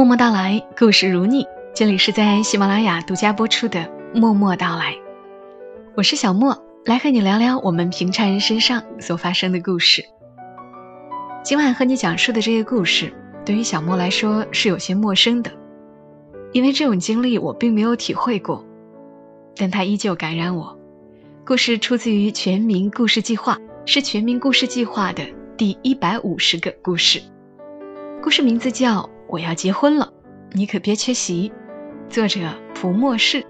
默默到来，故事如你。这里是在喜马拉雅独家播出的《默默到来》，我是小莫，来和你聊聊我们平常人身上所发生的故事。今晚和你讲述的这个故事，对于小莫来说是有些陌生的，因为这种经历我并没有体会过，但它依旧感染我。故事出自于全民故事计划，是全民故事计划的第一百五十个故事。故事名字叫《我要结婚了》，你可别缺席。作者蒲默氏。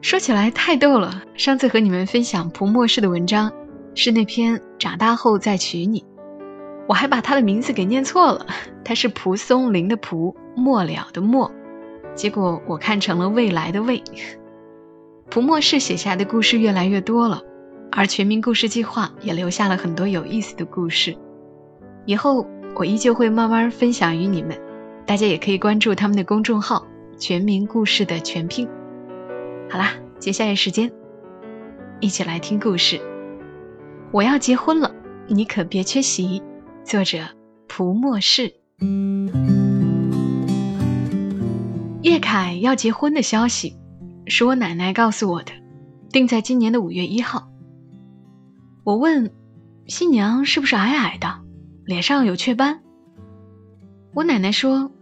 说起来太逗了，上次和你们分享蒲默氏的文章，是那篇《长大后再娶你》，我还把他的名字给念错了，他是蒲松龄的蒲，末了的末，结果我看成了未来的未。蒲默氏写下的故事越来越多了，而全民故事计划也留下了很多有意思的故事，以后。我依旧会慢慢分享于你们，大家也可以关注他们的公众号“全民故事”的全拼。好啦，接下来时间，一起来听故事。我要结婚了，你可别缺席。作者：蒲默氏。叶凯要结婚的消息，是我奶奶告诉我的，定在今年的五月一号。我问新娘是不是矮矮的？脸上有雀斑，我奶奶说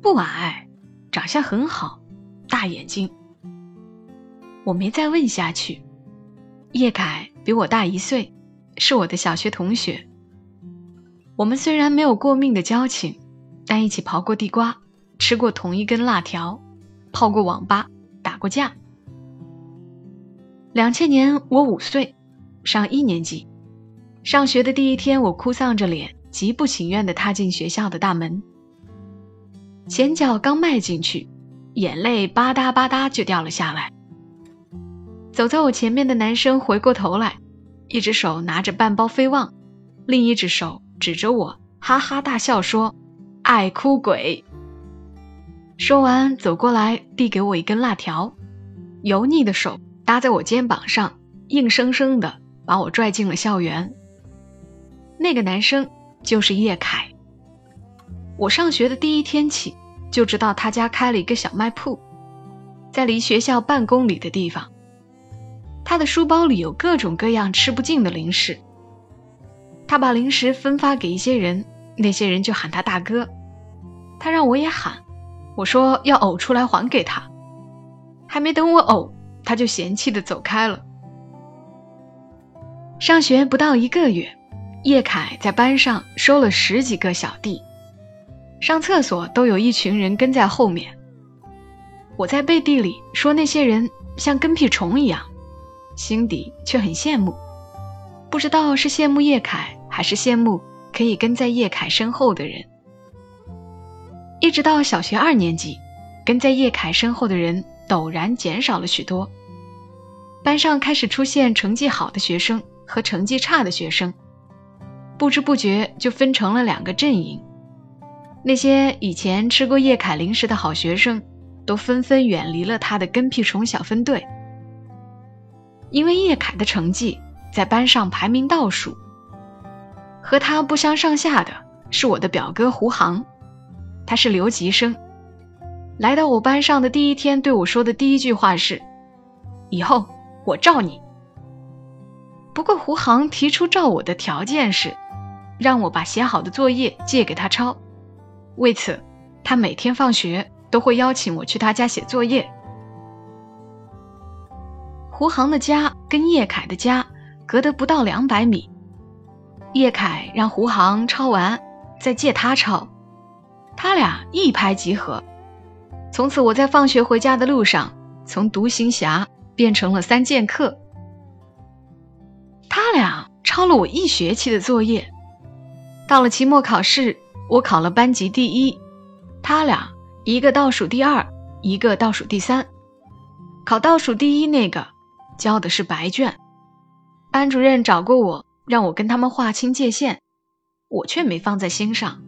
不矮，长相很好，大眼睛。我没再问下去。叶凯比我大一岁，是我的小学同学。我们虽然没有过命的交情，但一起刨过地瓜，吃过同一根辣条，泡过网吧，打过架。两千年我五岁，上一年级，上学的第一天，我哭丧着脸。极不情愿地踏进学校的大门，前脚刚迈进去，眼泪吧嗒吧嗒就掉了下来。走在我前面的男生回过头来，一只手拿着半包飞旺，另一只手指着我，哈哈大笑说：“爱哭鬼。”说完走过来，递给我一根辣条，油腻的手搭在我肩膀上，硬生生的把我拽进了校园。那个男生。就是叶凯。我上学的第一天起就知道他家开了一个小卖铺，在离学校半公里的地方。他的书包里有各种各样吃不尽的零食。他把零食分发给一些人，那些人就喊他大哥。他让我也喊，我说要呕出来还给他。还没等我呕，他就嫌弃的走开了。上学不到一个月。叶凯在班上收了十几个小弟，上厕所都有一群人跟在后面。我在背地里说那些人像跟屁虫一样，心底却很羡慕，不知道是羡慕叶凯，还是羡慕可以跟在叶凯身后的人。一直到小学二年级，跟在叶凯身后的人陡然减少了许多，班上开始出现成绩好的学生和成绩差的学生。不知不觉就分成了两个阵营，那些以前吃过叶凯零食的好学生，都纷纷远离了他的跟屁虫小分队。因为叶凯的成绩在班上排名倒数，和他不相上下的是我的表哥胡航，他是留级生，来到我班上的第一天对我说的第一句话是：“以后我罩你。”不过胡航提出罩我的条件是。让我把写好的作业借给他抄，为此，他每天放学都会邀请我去他家写作业。胡航的家跟叶凯的家隔得不到两百米，叶凯让胡航抄完再借他抄，他俩一拍即合。从此，我在放学回家的路上，从独行侠变成了三剑客。他俩抄了我一学期的作业。到了期末考试，我考了班级第一，他俩一个倒数第二，一个倒数第三。考倒数第一那个交的是白卷，班主任找过我，让我跟他们划清界限，我却没放在心上，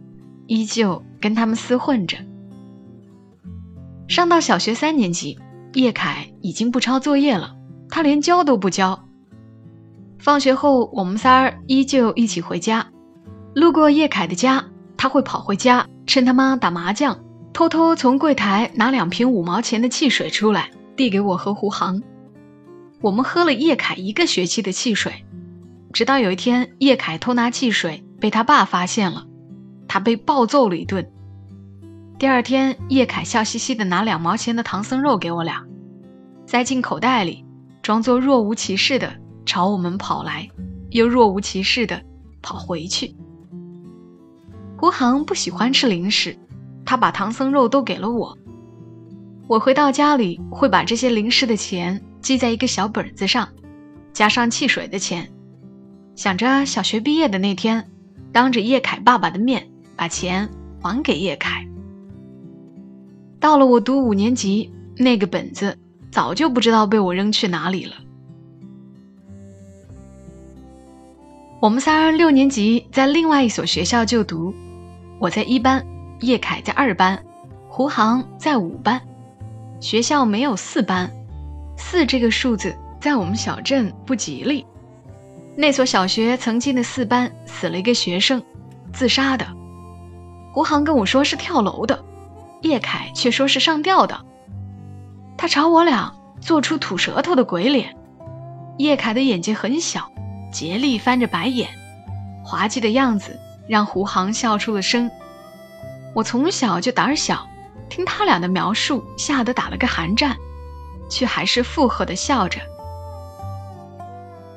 依旧跟他们厮混着。上到小学三年级，叶凯已经不抄作业了，他连交都不交。放学后，我们仨依旧一起回家。路过叶凯的家，他会跑回家，趁他妈打麻将，偷偷从柜台拿两瓶五毛钱的汽水出来，递给我和胡航。我们喝了叶凯一个学期的汽水，直到有一天，叶凯偷拿汽水被他爸发现了，他被暴揍了一顿。第二天，叶凯笑嘻嘻的拿两毛钱的唐僧肉给我俩，塞进口袋里，装作若无其事的朝我们跑来，又若无其事的跑回去。胡航不喜欢吃零食。他把唐僧肉都给了我。我回到家里会把这些零食的钱记在一个小本子上，加上汽水的钱，想着小学毕业的那天，当着叶凯爸爸的面把钱还给叶凯。到了我读五年级，那个本子早就不知道被我扔去哪里了。我们仨六年级在另外一所学校就读，我在一班。叶凯在二班，胡航在五班。学校没有四班，四这个数字在我们小镇不吉利。那所小学曾经的四班死了一个学生，自杀的。胡航跟我说是跳楼的，叶凯却说是上吊的。他朝我俩做出吐舌头的鬼脸。叶凯的眼睛很小，竭力翻着白眼，滑稽的样子让胡航笑出了声。我从小就胆小，听他俩的描述，吓得打了个寒战，却还是附和的笑着。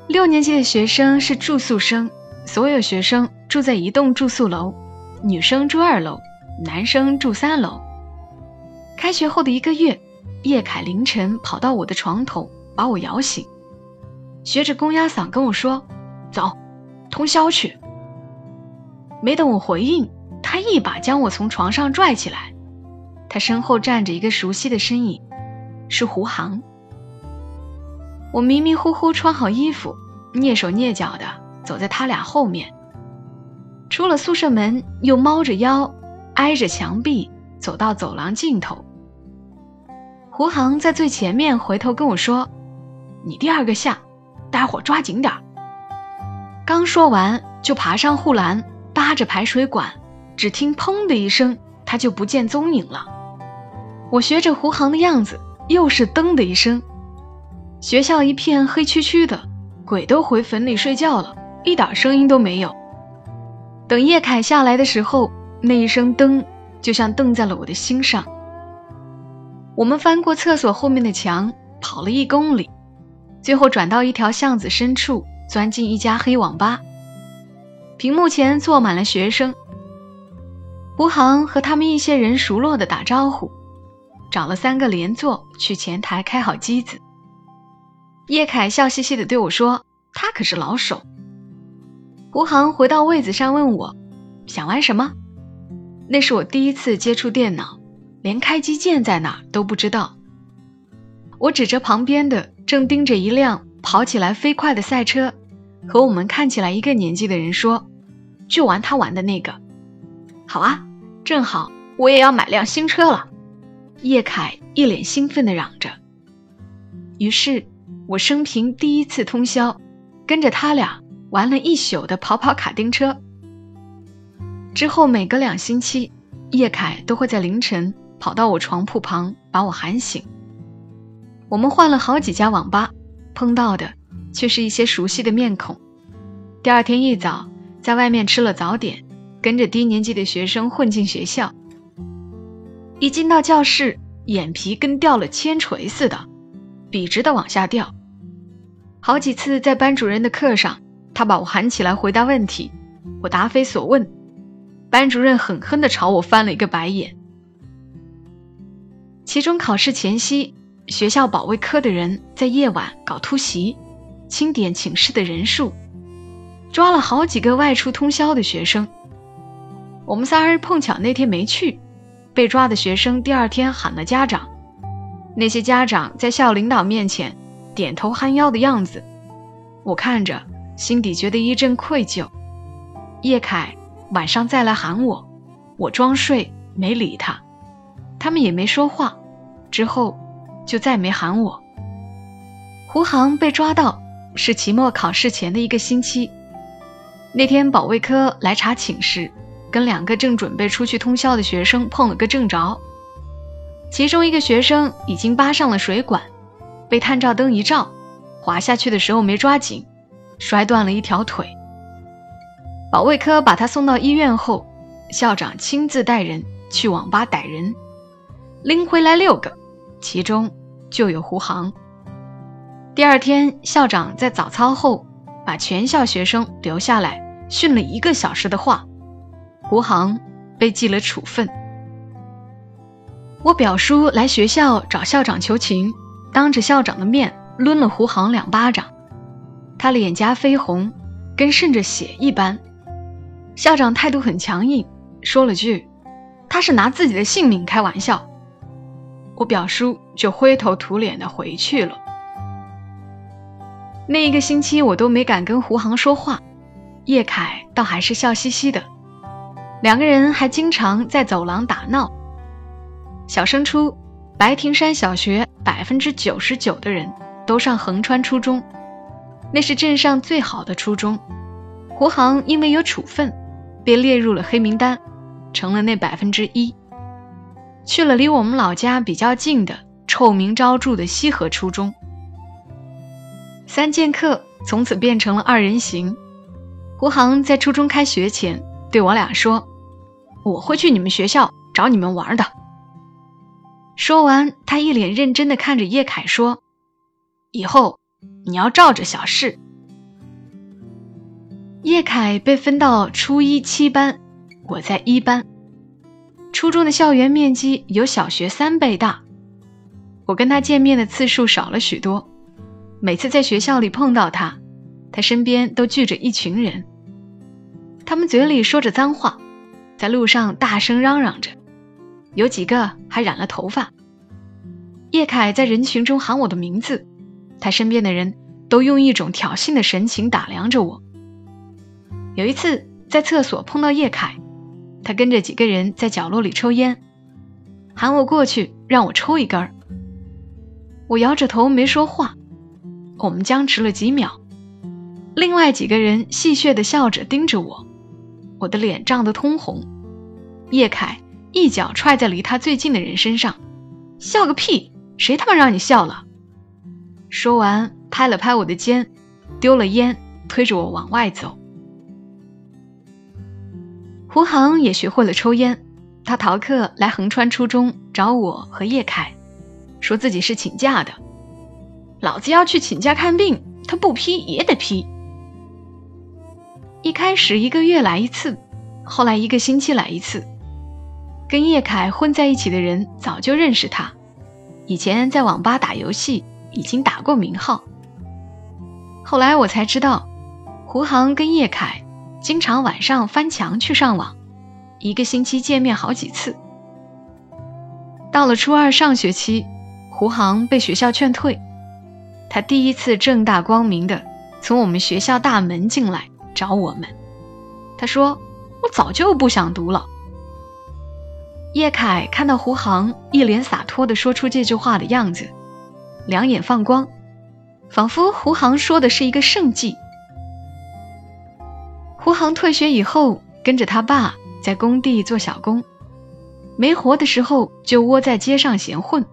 六年级的学生是住宿生，所有学生住在一栋住宿楼，女生住二楼，男生住三楼。开学后的一个月，叶凯凌晨跑到我的床头，把我摇醒，学着公鸭嗓跟我说：“走，通宵去。”没等我回应。他一把将我从床上拽起来，他身后站着一个熟悉的身影，是胡航。我迷迷糊糊穿好衣服，蹑手蹑脚的走在他俩后面，出了宿舍门，又猫着腰，挨着墙壁走到走廊尽头。胡航在最前面回头跟我说：“你第二个下，待会儿抓紧点。”刚说完，就爬上护栏，扒着排水管。只听“砰”的一声，他就不见踪影了。我学着胡航的样子，又是“噔”的一声，学校一片黑黢黢的，鬼都回坟里睡觉了，一点声音都没有。等叶凯下来的时候，那一声“噔”就像瞪在了我的心上。我们翻过厕所后面的墙，跑了一公里，最后转到一条巷子深处，钻进一家黑网吧。屏幕前坐满了学生。胡航和他们一些人熟络的打招呼，找了三个连座去前台开好机子。叶凯笑嘻嘻的对我说：“他可是老手。”胡航回到位子上问我：“想玩什么？”那是我第一次接触电脑，连开机键在哪都不知道。我指着旁边的正盯着一辆跑起来飞快的赛车，和我们看起来一个年纪的人说：“就玩他玩的那个。”好啊。正好我也要买辆新车了，叶凯一脸兴奋地嚷着。于是，我生平第一次通宵，跟着他俩玩了一宿的跑跑卡丁车。之后每隔两星期，叶凯都会在凌晨跑到我床铺旁把我喊醒。我们换了好几家网吧，碰到的却是一些熟悉的面孔。第二天一早，在外面吃了早点。跟着低年级的学生混进学校，一进到教室，眼皮跟掉了铅锤似的，笔直的往下掉。好几次在班主任的课上，他把我喊起来回答问题，我答非所问，班主任狠狠地朝我翻了一个白眼。期中考试前夕，学校保卫科的人在夜晚搞突袭，清点寝室的人数，抓了好几个外出通宵的学生。我们仨人碰巧那天没去，被抓的学生第二天喊了家长。那些家长在校领导面前点头哈腰的样子，我看着心底觉得一阵愧疚。叶凯晚上再来喊我，我装睡没理他，他们也没说话，之后就再没喊我。胡航被抓到是期末考试前的一个星期，那天保卫科来查寝室。跟两个正准备出去通宵的学生碰了个正着，其中一个学生已经扒上了水管，被探照灯一照，滑下去的时候没抓紧，摔断了一条腿。保卫科把他送到医院后，校长亲自带人去网吧逮人，拎回来六个，其中就有胡航。第二天，校长在早操后把全校学生留下来训了一个小时的话，胡航被记了处分。我表叔来学校找校长求情，当着校长的面抡了胡航两巴掌，他脸颊绯红，跟渗着血一般。校长态度很强硬，说了句：“他是拿自己的性命开玩笑。”我表叔就灰头土脸的回去了。那一个星期我都没敢跟胡航说话，叶凯倒还是笑嘻嘻的，两个人还经常在走廊打闹。小升初，白亭山小学百分之九十九的人都上横川初中，那是镇上最好的初中。胡航因为有处分。被列入了黑名单，成了那百分之一。去了离我们老家比较近的臭名昭著的西河初中。三剑客从此变成了二人行。胡航在初中开学前对我俩说：“我会去你们学校找你们玩的。”说完，他一脸认真的看着叶凯说：“以后你要照着小事。”叶凯被分到初一七班，我在一班。初中的校园面积有小学三倍大，我跟他见面的次数少了许多。每次在学校里碰到他，他身边都聚着一群人，他们嘴里说着脏话，在路上大声嚷嚷着，有几个还染了头发。叶凯在人群中喊我的名字，他身边的人都用一种挑衅的神情打量着我。有一次在厕所碰到叶凯，他跟着几个人在角落里抽烟，喊我过去让我抽一根儿。我摇着头没说话，我们僵持了几秒。另外几个人戏谑的笑着盯着我，我的脸涨得通红。叶凯一脚踹在离他最近的人身上，笑个屁！谁他妈让你笑了？说完拍了拍我的肩，丢了烟，推着我往外走。胡航也学会了抽烟，他逃课来横川初中找我和叶凯，说自己是请假的。老子要去请假看病，他不批也得批。一开始一个月来一次，后来一个星期来一次。跟叶凯混在一起的人早就认识他，以前在网吧打游戏已经打过名号。后来我才知道，胡航跟叶凯。经常晚上翻墙去上网，一个星期见面好几次。到了初二上学期，胡航被学校劝退，他第一次正大光明的从我们学校大门进来找我们。他说：“我早就不想读了。”叶凯看到胡航一脸洒脱的说出这句话的样子，两眼放光，仿佛胡航说的是一个圣迹。胡航退学以后，跟着他爸在工地做小工，没活的时候就窝在街上闲混。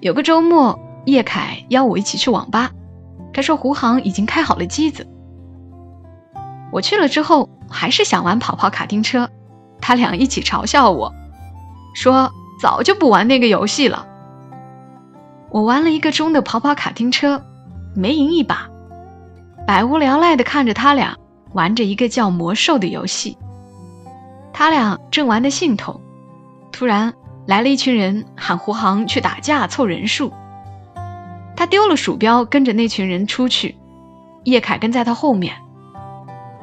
有个周末，叶凯邀我一起去网吧，他说胡航已经开好了机子。我去了之后，还是想玩跑跑卡丁车，他俩一起嘲笑我，说早就不玩那个游戏了。我玩了一个钟的跑跑卡丁车，没赢一把。百无聊赖地看着他俩玩着一个叫魔兽的游戏，他俩正玩得兴头，突然来了一群人喊胡航去打架凑人数。他丢了鼠标，跟着那群人出去。叶凯跟在他后面。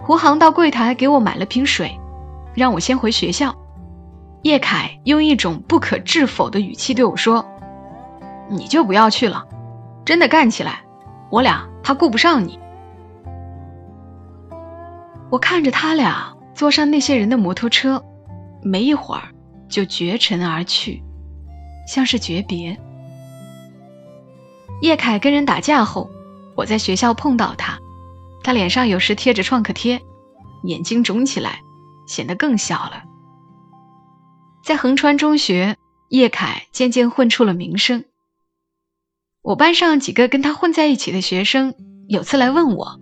胡航到柜台给我买了瓶水，让我先回学校。叶凯用一种不可置否的语气对我说：“你就不要去了，真的干起来，我俩怕顾不上你。”我看着他俩坐上那些人的摩托车，没一会儿就绝尘而去，像是诀别。叶凯跟人打架后，我在学校碰到他，他脸上有时贴着创可贴，眼睛肿起来，显得更小了。在横川中学，叶凯渐渐混出了名声。我班上几个跟他混在一起的学生，有次来问我：“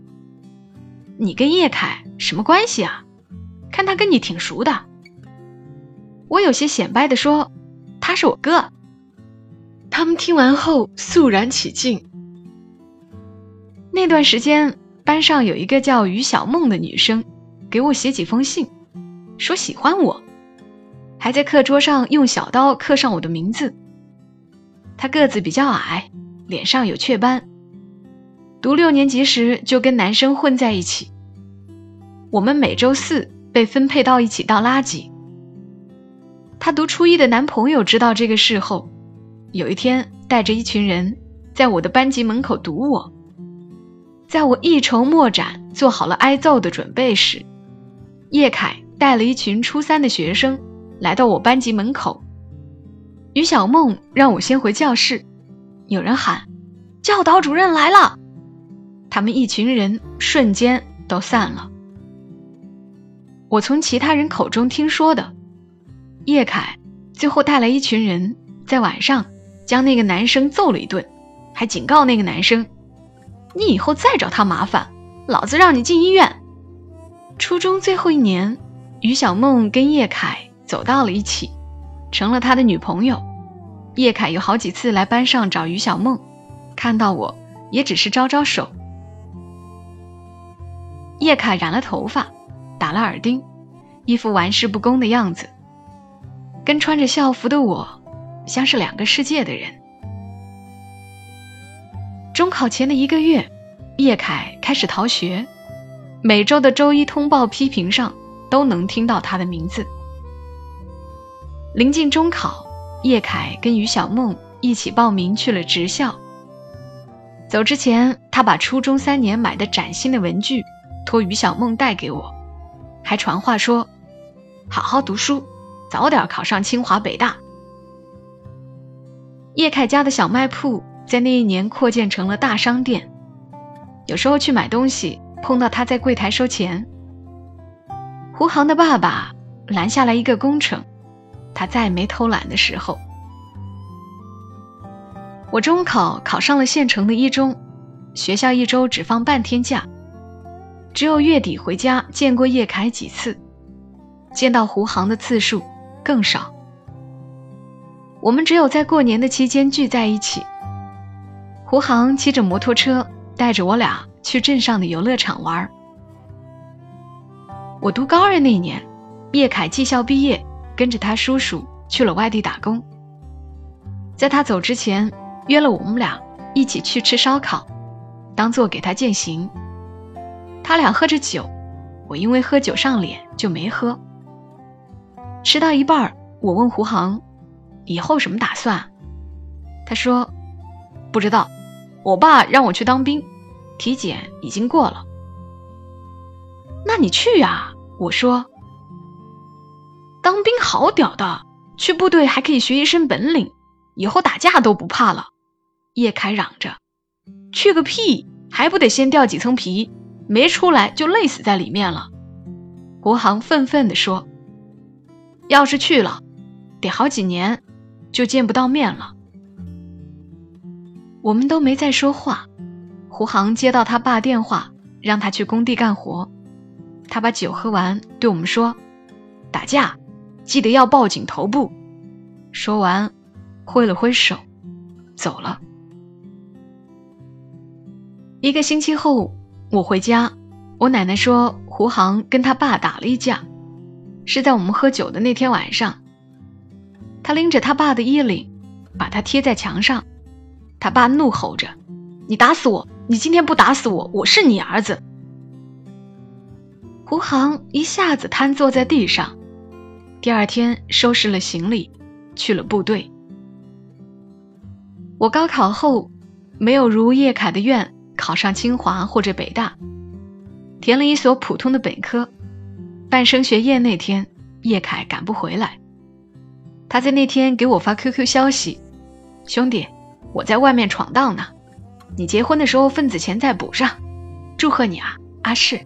你跟叶凯什么关系啊？看他跟你挺熟的。”我有些显摆的说：“他是我哥。”他们听完后肃然起敬。那段时间，班上有一个叫于小梦的女生，给我写几封信，说喜欢我，还在课桌上用小刀刻上我的名字。她个子比较矮，脸上有雀斑。读六年级时就跟男生混在一起。我们每周四被分配到一起倒垃圾。她读初一的男朋友知道这个事后，有一天带着一群人在我的班级门口堵我。在我一筹莫展、做好了挨揍的准备时，叶凯带了一群初三的学生来到我班级门口。于小梦让我先回教室，有人喊：“教导主任来了！”他们一群人瞬间都散了。我从其他人口中听说的，叶凯最后带来一群人，在晚上将那个男生揍了一顿，还警告那个男生。你以后再找他麻烦，老子让你进医院。初中最后一年，于小梦跟叶凯走到了一起，成了他的女朋友。叶凯有好几次来班上找于小梦，看到我也只是招招手。叶凯染了头发，打了耳钉，一副玩世不恭的样子，跟穿着校服的我像是两个世界的人。中考前的一个月，叶凯开始逃学，每周的周一通报批评上都能听到他的名字。临近中考，叶凯跟于小梦一起报名去了职校。走之前，他把初中三年买的崭新的文具托于小梦带给我，还传话说：“好好读书，早点考上清华北大。”叶凯家的小卖铺。在那一年扩建成了大商店，有时候去买东西碰到他在柜台收钱。胡航的爸爸拦下来一个工程，他再没偷懒的时候。我中考考上了县城的一中，学校一周只放半天假，只有月底回家见过叶凯几次，见到胡航的次数更少。我们只有在过年的期间聚在一起。胡航骑着摩托车带着我俩去镇上的游乐场玩。我读高二那年，叶凯技校毕业，跟着他叔叔去了外地打工。在他走之前，约了我们俩一起去吃烧烤，当做给他践行。他俩喝着酒，我因为喝酒上脸就没喝。吃到一半，我问胡航：“以后什么打算？”他说：“不知道。”我爸让我去当兵，体检已经过了。那你去呀！我说，当兵好屌的，去部队还可以学一身本领，以后打架都不怕了。叶凯嚷着：“去个屁，还不得先掉几层皮，没出来就累死在里面了。”胡航愤愤地说：“要是去了，得好几年，就见不到面了。”我们都没再说话。胡航接到他爸电话，让他去工地干活。他把酒喝完，对我们说：“打架，记得要报警头部。”说完，挥了挥手，走了。一个星期后，我回家，我奶奶说胡航跟他爸打了一架，是在我们喝酒的那天晚上。他拎着他爸的衣领，把他贴在墙上。他爸怒吼着：“你打死我！你今天不打死我，我是你儿子。”胡航一下子瘫坐在地上。第二天收拾了行李，去了部队。我高考后没有如叶凯的愿考上清华或者北大，填了一所普通的本科。办升学宴那天，叶凯赶不回来，他在那天给我发 QQ 消息：“兄弟。”我在外面闯荡呢，你结婚的时候份子钱再补上，祝贺你啊，阿世。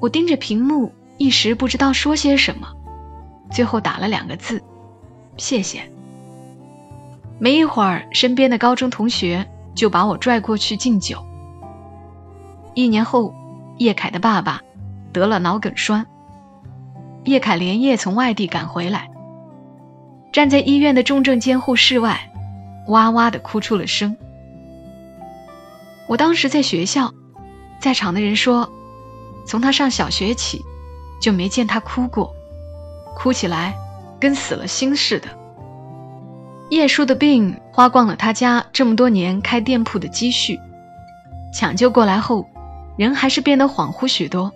我盯着屏幕，一时不知道说些什么，最后打了两个字：谢谢。没一会儿，身边的高中同学就把我拽过去敬酒。一年后，叶凯的爸爸得了脑梗栓，叶凯连夜从外地赶回来，站在医院的重症监护室外，哇哇的哭出了声。我当时在学校，在场的人说，从他上小学起，就没见他哭过，哭起来跟死了心似的。叶叔的病花光了他家这么多年开店铺的积蓄，抢救过来后，人还是变得恍惚许多。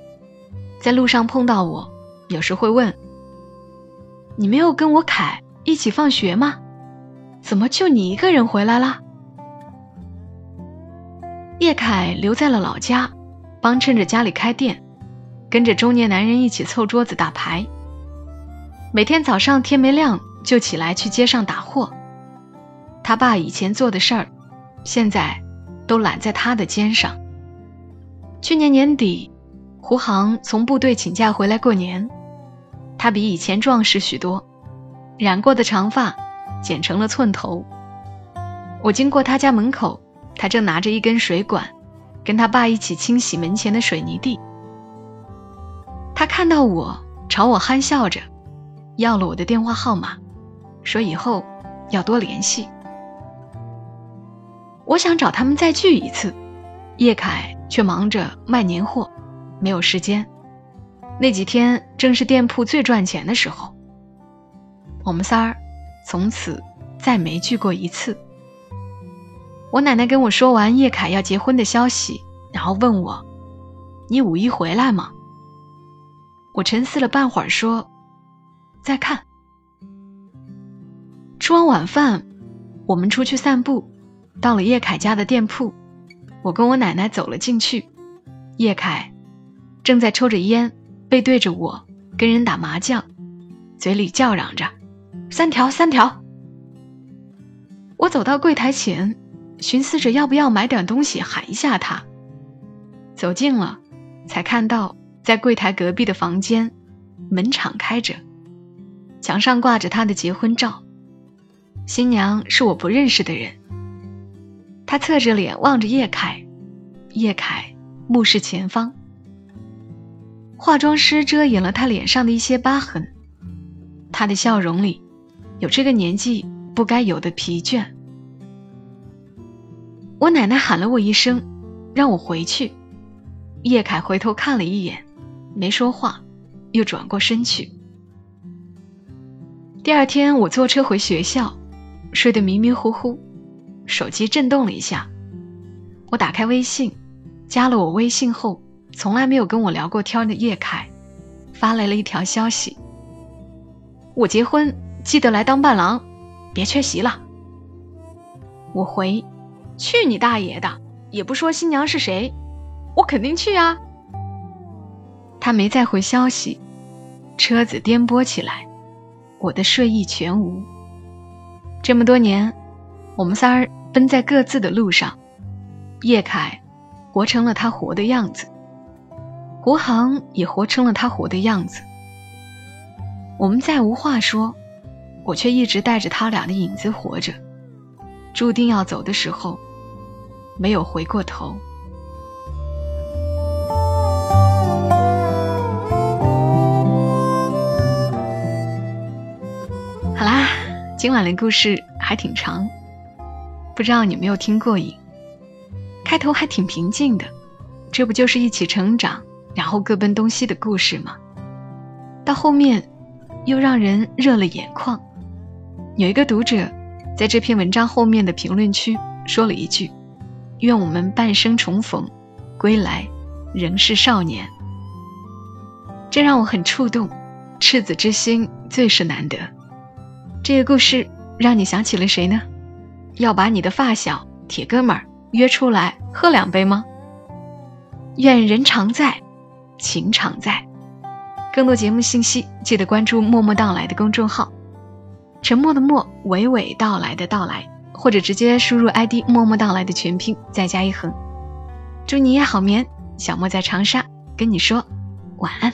在路上碰到我，有时会问：“你没有跟我凯一起放学吗？怎么就你一个人回来了？”叶凯留在了老家，帮衬着家里开店，跟着中年男人一起凑桌子打牌。每天早上天没亮就起来去街上打货。他爸以前做的事儿，现在都揽在他的肩上。去年年底，胡航从部队请假回来过年，他比以前壮实许多，染过的长发剪成了寸头。我经过他家门口，他正拿着一根水管，跟他爸一起清洗门前的水泥地。他看到我，朝我憨笑着，要了我的电话号码，说以后要多联系。我想找他们再聚一次，叶凯却忙着卖年货，没有时间。那几天正是店铺最赚钱的时候。我们仨儿从此再没聚过一次。我奶奶跟我说完叶凯要结婚的消息，然后问我：“你五一回来吗？”我沉思了半会儿，说：“再看。”吃完晚饭，我们出去散步。到了叶凯家的店铺，我跟我奶奶走了进去。叶凯正在抽着烟，背对着我跟人打麻将，嘴里叫嚷着：“三条，三条。”我走到柜台前，寻思着要不要买点东西喊一下他。走近了，才看到在柜台隔壁的房间，门敞开着，墙上挂着他的结婚照，新娘是我不认识的人。他侧着脸望着叶凯，叶凯目视前方。化妆师遮掩了他脸上的一些疤痕，他的笑容里有这个年纪不该有的疲倦。我奶奶喊了我一声，让我回去。叶凯回头看了一眼，没说话，又转过身去。第二天我坐车回学校，睡得迷迷糊糊。手机震动了一下，我打开微信，加了我微信后从来没有跟我聊过天的叶凯，发来了一条消息：“我结婚，记得来当伴郎，别缺席了。”我回：“去你大爷的！也不说新娘是谁，我肯定去啊。”他没再回消息，车子颠簸起来，我的睡意全无。这么多年，我们仨儿。奔在各自的路上，叶凯活成了他活的样子，吴航也活成了他活的样子。我们再无话说，我却一直带着他俩的影子活着，注定要走的时候，没有回过头。好啦，今晚的故事还挺长。不知道你没有听过瘾？开头还挺平静的，这不就是一起成长，然后各奔东西的故事吗？到后面又让人热了眼眶。有一个读者在这篇文章后面的评论区说了一句：“愿我们半生重逢，归来仍是少年。”这让我很触动，赤子之心最是难得。这个故事让你想起了谁呢？要把你的发小、铁哥们儿约出来喝两杯吗？愿人常在，情常在。更多节目信息，记得关注“默默到来”的公众号，沉默的默，娓娓道来的到来，或者直接输入 ID“ 默默到来”的全拼，再加一横。祝你夜好眠，小莫在长沙跟你说晚安。